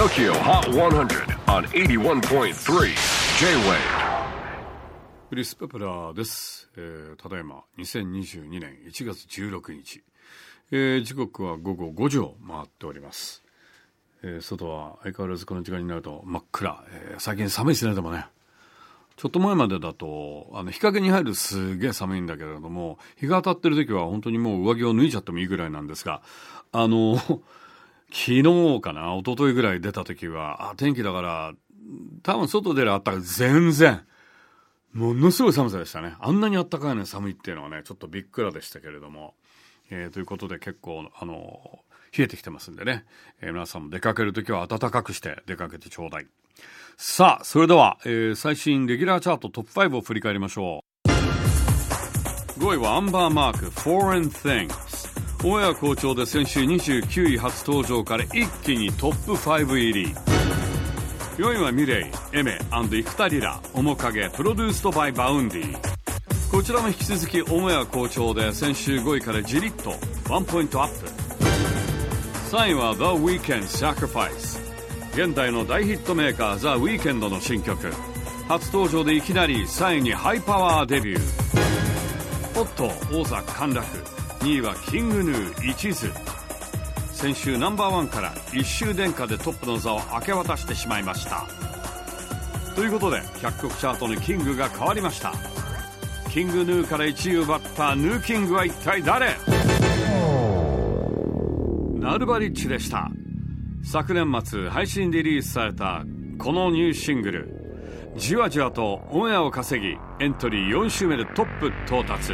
TOKYO HOT 100 on 81.3 J-WAVE クリス・ペプラーです、えーただいま2022年1月16日、えー時刻は午後5時を回っております、えー外は相変わらずこの時間になると真っ暗、えー最近寒いですねでもね。ちょっと前までだとあの日陰に入るすげえ寒いんだけれども日が当たってる時は本当にもう上着を脱いじゃってもいいぐらいなんですがあの昨日かな一昨日ぐらい出た時はあ天気だから多分外出るあったか全然ものすごい寒さでしたね。あんなに暖かいのに寒いっていうのはね、ちょっとびっくらでしたけれども。えーということで結構、あの、冷えてきてますんでね。えー皆さんも出かけるときは暖かくして出かけてちょうだい。さあ、それでは、えー最新レギュラーチャートトップ5を振り返りましょう。5位はアンバーマーク Foreign Thing。オンエア好調で先週29位初登場から一気にトップ5入り。4位は milet、Aimer、幾田りら、おもかげ、produced by Vaundy。こちらも引き続きオンエア好調で先週5位からじりっとワンポイントアップ。3位は The Weeknd Sacrifice。現代の大ヒットメーカー The Weeknd の新曲。初登場でいきなり3位にハイパワーデビュー。おっと、王座陥落。2位はキングヌー一途。先週ナンバーワンから一周殿下でトップの座を明け渡してしまいました。ということで100曲チャートのキングが変わりました。キングヌーから1位を奪ったヌーキングは一体誰？ナルバリッチでした。昨年末配信リリースされたこのニューシングル。じわじわとオンエアを稼ぎエントリー4週目でトップ到達。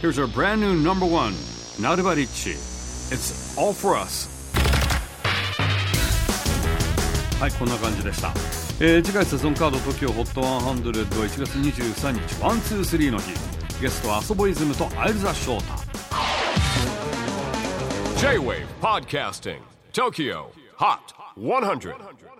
Here's our brand new number one ナルバリッチ It's all for us はいこんな感じでした、えー次回セゾンカード TOKIOHOT100 は1月23日123の日ゲストはアソボイズムとアイルザ・ショータ J-WAVE PODCASTING TOKYO HOT 100